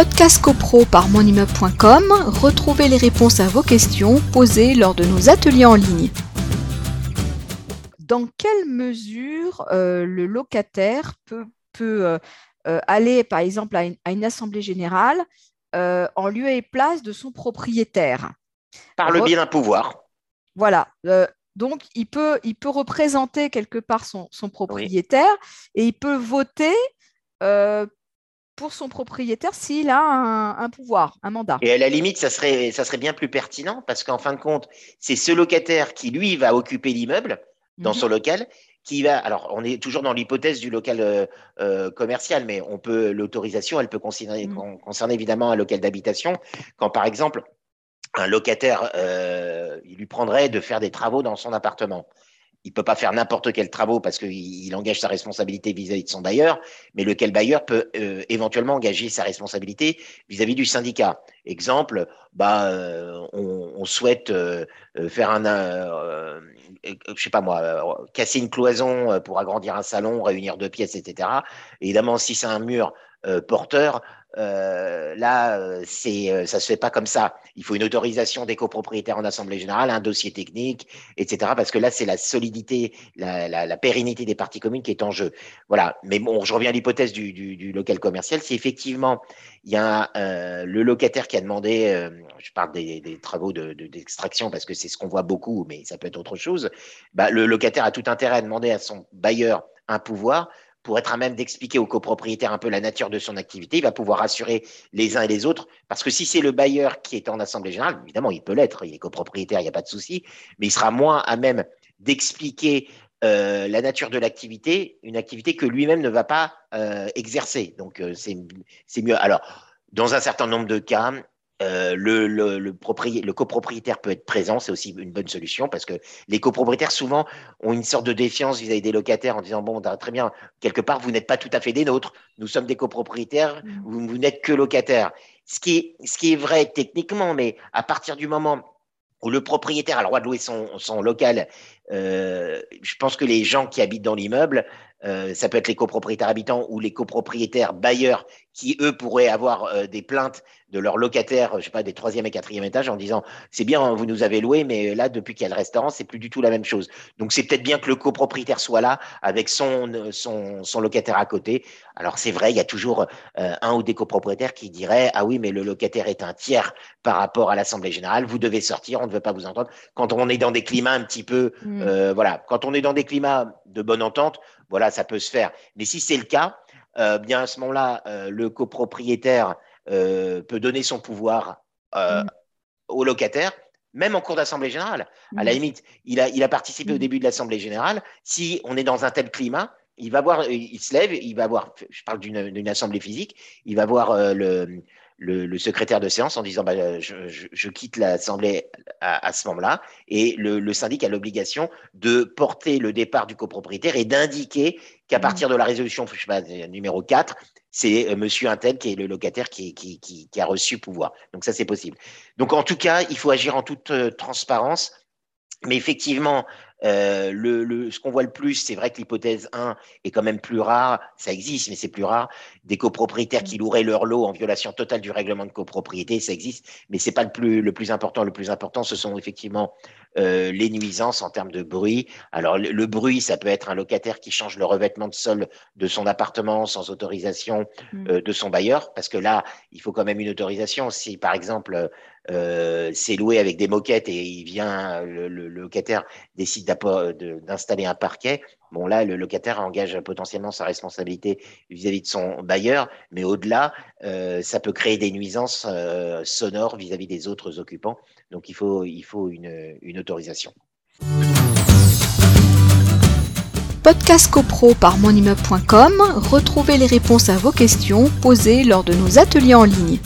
Podcast CoPro par monimmeuble.com, retrouvez les réponses à vos questions posées lors de nos ateliers en ligne. Dans quelle mesure euh, le locataire peut, euh, euh, aller, par exemple, à une, assemblée générale en lieu et place de son propriétaire? Par le biais d'un pouvoir. Voilà. donc, il peut, il peut représenter quelque part son, propriétaire et il peut voter pour son propriétaire s'il a un, pouvoir, un mandat. Et à la limite, ça serait, ça serait bien plus pertinent parce qu'en fin de compte, c'est ce locataire qui, lui, va occuper l'immeuble dans son mhm. local qui va. Alors, on est toujours dans l'hypothèse du local euh, euh, commercial, mais on peut l'autorisation, elle peut concerner, mhm. concerner évidemment un local d'habitation. Quand, par exemple, un locataire, euh, il lui prendrait de faire des travaux dans son appartement il peut pas faire n'importe quel travaux parce qu'il engage sa responsabilité vis-à-vis de son bailleur, mais lequel bailleur peut euh, éventuellement engager sa responsabilité vis-à-vis du syndicat. Exemple, bah, euh, on, souhaite euh, faire un, je sais pas moi, casser une cloison pour agrandir un salon, réunir deux pièces, etc. Évidemment, si c'est un mur porteur, euh, là, euh, c'est, euh, ça se fait pas comme ça. Il faut une autorisation des copropriétaires en assemblée générale, un dossier technique, etc. Parce que là, c'est la solidité, la, pérennité des parties communes qui est en jeu. Voilà. Mais bon, je reviens à l'hypothèse du, local commercial. Si effectivement il y a le locataire qui a demandé, je parle des, des travaux de, d'extraction parce que c'est ce qu'on voit beaucoup, mais ça peut être autre chose. Bah, le locataire a tout intérêt à demander à son bailleur un pouvoir pour être à même d'expliquer aux copropriétaires un peu la nature de son activité, il va pouvoir assurer les uns et les autres. Parce que si c'est le bailleur qui est en assemblée générale, évidemment, il peut l'être, il est copropriétaire, il n'y a pas de souci, mais il sera moins à même d'expliquer euh, la nature de l'activité, une activité que lui-même ne va pas euh, exercer. Donc, euh, c'est mieux. Alors, dans un certain nombre de cas, euh, le, le, le, le, copropriétaire peut être présent, c'est aussi une bonne solution parce que les copropriétaires souvent ont une sorte de défiance vis-à-vis des locataires en disant bon très bien quelque part vous n'êtes pas tout à fait des nôtres, nous sommes des copropriétaires, mmh. vous, vous n'êtes que locataires. Ce qui, est, ce qui est vrai techniquement, mais à partir du moment où le propriétaire a le droit de louer son, son local, euh, je pense que les gens qui habitent dans l'immeuble euh, ça peut être les copropriétaires habitants ou les copropriétaires bailleurs qui, eux, pourraient avoir euh, des plaintes de leurs locataires, je sais pas, des troisième et quatrième étages en disant c'est bien, vous nous avez loué, mais là, depuis qu'il y a le restaurant, c'est plus du tout la même chose. Donc, c'est peut-être bien que le copropriétaire soit là avec son, son, son locataire à côté. Alors, c'est vrai, il y a toujours euh, un ou des copropriétaires qui diraient ah oui, mais le locataire est un tiers par rapport à l'Assemblée générale, vous devez sortir, on ne veut pas vous entendre. Quand on est dans des climats un petit peu, mmh. voilà, quand on est dans des climats de bonne entente, voilà, ça peut se faire. Mais si c'est le cas, euh, bien à ce moment-là, euh, le copropriétaire euh, peut donner son pouvoir mm. au locataire, même en cours d'assemblée générale. À la mm. limite, il a, il a participé au mm. début de l'assemblée générale. Si on est dans un tel climat, il va voir, il se lève, il va voir, je parle d'une assemblée physique, il va voir le, le, secrétaire de séance en disant bah, je, quitte l'Assemblée à, ce moment-là. Et le, syndic a l'obligation de porter le départ du copropriétaire et d'indiquer qu'à mmh. partir de la résolution je sais pas, numéro 4, c'est euh, monsieur Intel qui est le locataire qui, qui, qui, a reçu pouvoir. Donc ça, c'est possible. Donc en tout cas, il faut agir en toute euh, transparence. Mais effectivement, euh, le, ce qu'on voit le plus, c'est vrai que l'hypothèse 1 est quand même plus rare, ça existe, mais c'est plus rare. Des copropriétaires qui loueraient leur lot en violation totale du règlement de copropriété, ça existe, mais c'est pas le plus, le plus important. Le plus important, ce sont effectivement euh, les nuisances en termes de bruit. Alors le, bruit, ça peut être un locataire qui change le revêtement de sol de son appartement sans autorisation mmh. euh, de son bailleur, parce que là, il faut quand même une autorisation. Si par exemple euh, c'est loué avec des moquettes et il vient, le, locataire décide d'installer un parquet, bon là, le locataire engage potentiellement sa responsabilité vis-à-vis de son bailleur, mais au-delà, ça peut créer des nuisances sonores vis-à-vis des autres occupants. Donc il faut, il faut une, une autorisation. Podcast CoPro par monimmeuble.com, retrouvez les réponses à vos questions posées lors de nos ateliers en ligne.